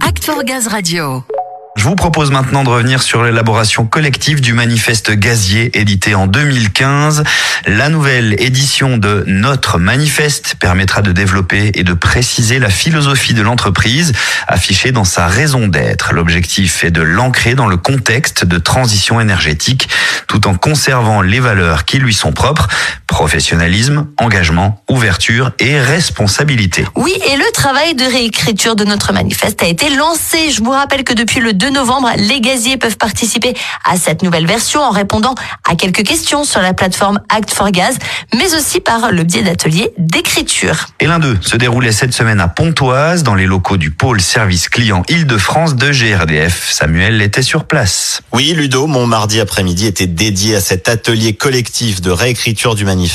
Act Gaz Radio. Je vous propose maintenant de revenir sur l'élaboration collective du manifeste gazier édité en 2015. La nouvelle édition de Notre manifeste permettra de développer et de préciser la philosophie de l'entreprise affichée dans sa raison d'être. L'objectif est de l'ancrer dans le contexte de transition énergétique tout en conservant les valeurs qui lui sont propres, professionnalisme, engagement, ouverture et responsabilité. Oui, et le travail de réécriture de notre manifeste a été lancé. Je vous rappelle que depuis le 2 novembre, les gaziers peuvent participer à cette nouvelle version en répondant à quelques questions sur la plateforme Act for Gaz, mais aussi par le biais d'ateliers d'écriture. Et l'un d'eux se déroulait cette semaine à Pontoise, dans les locaux du pôle service client Île-de-France de GRDF. Samuel était sur place. Oui, Ludo, mon mardi après-midi était dédié à cet atelier collectif de réécriture du manifeste.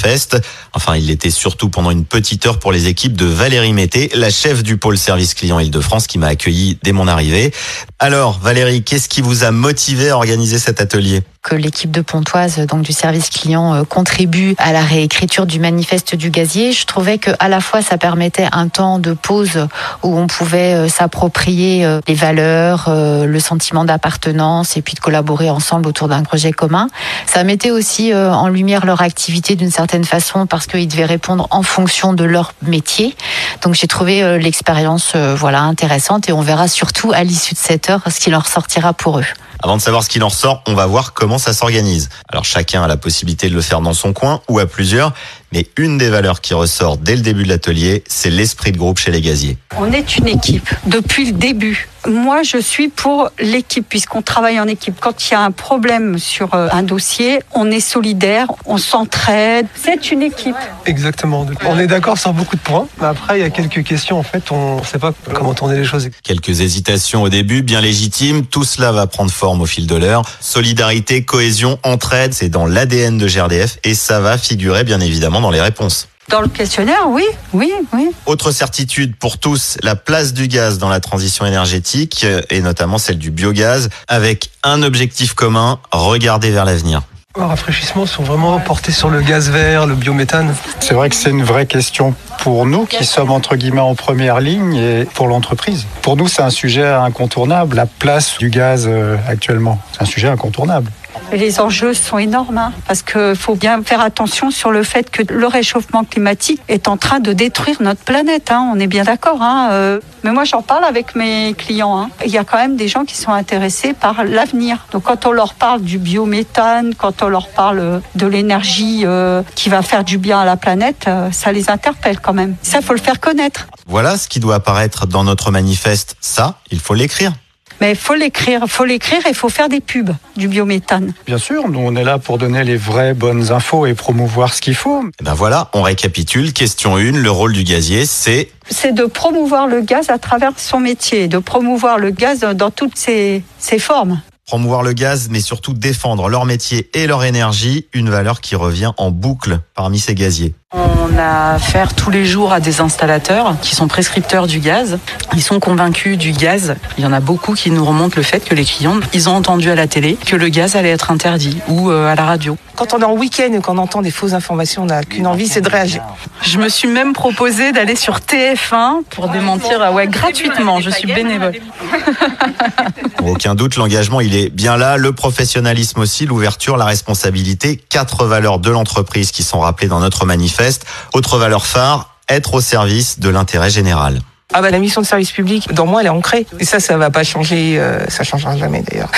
Enfin, il l'était surtout pendant une petite heure pour les équipes de Valérie Mété, la chef du pôle service client Île-de-France qui m'a accueilli dès mon arrivée. Alors, Valérie, qu'est-ce qui vous a motivé à organiser cet atelier? Que l'équipe de Pontoise, donc du service client, euh, contribue à la réécriture du manifeste du gazier. Je trouvais que à la fois ça permettait un temps de pause où on pouvait euh, s'approprier euh, les valeurs, le sentiment d'appartenance et puis de collaborer ensemble autour d'un projet commun. Ça mettait aussi en lumière leur activité d'une certaine façon parce qu'ils devaient répondre en fonction de leur métier. Donc j'ai trouvé l'expérience voilà intéressante et on verra surtout à l'issue de cette ce qui leur sortira pour eux. Avant de savoir ce qu'il en ressort, on va voir comment ça s'organise. Alors chacun a la possibilité de le faire dans son coin ou à plusieurs, mais une des valeurs qui ressort dès le début de l'atelier, c'est l'esprit de groupe chez les gaziers. On est une équipe depuis le début. Moi, je suis pour l'équipe puisqu'on travaille en équipe. Quand il y a un problème sur euh, un dossier, on est solidaire, on s'entraide. C'est une équipe. Exactement. On est d'accord sur beaucoup de points, mais après, il y a quelques questions. En fait, on ne sait pas comment tourner les choses. Quelques hésitations au début, bien légitimes. Tout cela va prendre forme au fil de l'heure. Solidarité, cohésion, entraide, c'est dans l'ADN de GRDF et ça va figurer bien évidemment dans les réponses. Dans le questionnaire, oui, oui, oui. Autre certitude pour tous, la place du gaz dans la transition énergétique, et notamment celle du biogaz, avec un objectif commun, regarder vers l'avenir. Les rafraîchissements sont vraiment portés sur le gaz vert, le biométhane? C'est vrai que c'est une vraie question pour nous qui sommes entre guillemets en première ligne et pour l'entreprise. Pour nous, c'est un sujet incontournable, la place du gaz euh, actuellement. C'est un sujet incontournable. Les enjeux sont énormes hein, parce qu'il faut bien faire attention sur le fait que le réchauffement climatique est en train de détruire notre planète. Hein, on est bien d'accord. Hein, euh. mais moi, j'en parle avec mes clients. Il y a quand même des gens qui sont intéressés par l'avenir. Donc, quand on leur parle du biométhane, quand on leur parle de l'énergie euh, qui va faire du bien à la planète, euh, ça les interpelle quand même. Ça, faut le faire connaître. Voilà ce qui doit apparaître dans notre manifeste. Ça, il faut l'écrire. Mais il faut l'écrire, faut l'écrire et il faut faire des pubs du biométhane. Bien sûr, nous on est là pour donner les vraies bonnes infos et promouvoir ce qu'il faut. Et eh ben voilà, on récapitule. Question 1, le rôle du gazier, c'est c'est de promouvoir le gaz à travers son métier, de promouvoir le gaz dans toutes ses, ses formes promouvoir le gaz, mais surtout défendre leur métier et leur énergie, une valeur qui revient en boucle parmi ces gaziers. On a affaire tous les jours à des installateurs qui sont prescripteurs du gaz. Ils sont convaincus du gaz. Il y en a beaucoup qui nous remontent le fait que les clients, ils ont entendu à la télé que le gaz allait être interdit ou euh, à la radio. Quand on est en week-end et qu'on entend des fausses informations, on n'a qu'une envie, c'est de réagir. Je me suis même proposé d'aller sur TF1 pour démentir, ah ouais, gratuitement. Je suis bénévole. aucun doute, l'engagement, il est bien là. Le professionnalisme aussi, l'ouverture, la responsabilité. Quatre valeurs de l'entreprise qui sont rappelées dans notre manifeste autre valeur phare, être au service de l'intérêt général. Ah bah la mission de service public, dans moi, elle est ancrée. Et ça, ça va pas changer, euh, ça changera jamais d'ailleurs.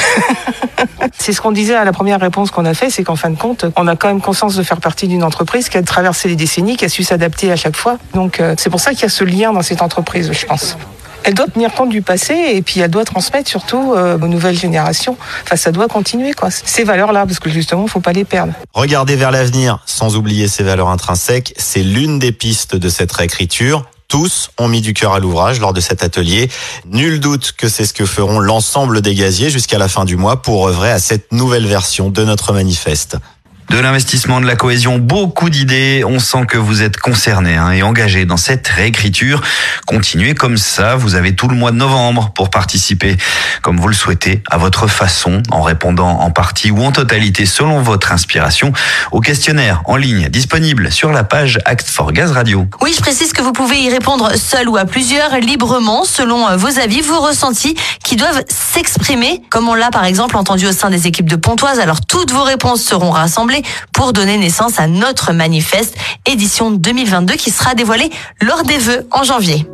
c'est ce qu'on disait à la première réponse qu'on a fait, c'est qu'en fin de compte, on a quand même conscience de faire partie d'une entreprise qui a traversé les décennies, qui a su s'adapter à chaque fois. Donc euh, c'est pour ça qu'il y a ce lien dans cette entreprise, je pense elle doit tenir compte du passé et puis elle doit transmettre surtout euh, aux nouvelles générations. Enfin, ça doit continuer, quoi. Ces valeurs-là, parce que justement, faut pas les perdre. Regarder vers l'avenir, sans oublier ces valeurs intrinsèques, c'est l'une des pistes de cette réécriture. Tous ont mis du cœur à l'ouvrage lors de cet atelier. Nul doute que c'est ce que feront l'ensemble des gaziers jusqu'à la fin du mois pour œuvrer à cette nouvelle version de notre manifeste. De l'investissement, de la cohésion, beaucoup d'idées. On sent que vous êtes concernés hein, et engagés dans cette réécriture. Continuez comme ça. Vous avez tout le mois de novembre pour participer comme vous le souhaitez, à votre façon, en répondant en partie ou en totalité selon votre inspiration au questionnaire en ligne disponible sur la page Act for Gaz Radio. Oui, je précise que vous pouvez y répondre seul ou à plusieurs, librement, selon euh, vos avis, vos ressentis, qui doivent s'exprimer, comme on l'a par exemple entendu au sein des équipes de Pontoise. Alors toutes vos réponses seront rassemblées pour donner naissance à notre manifeste édition 2022 qui sera dévoilé lors des vœux en janvier.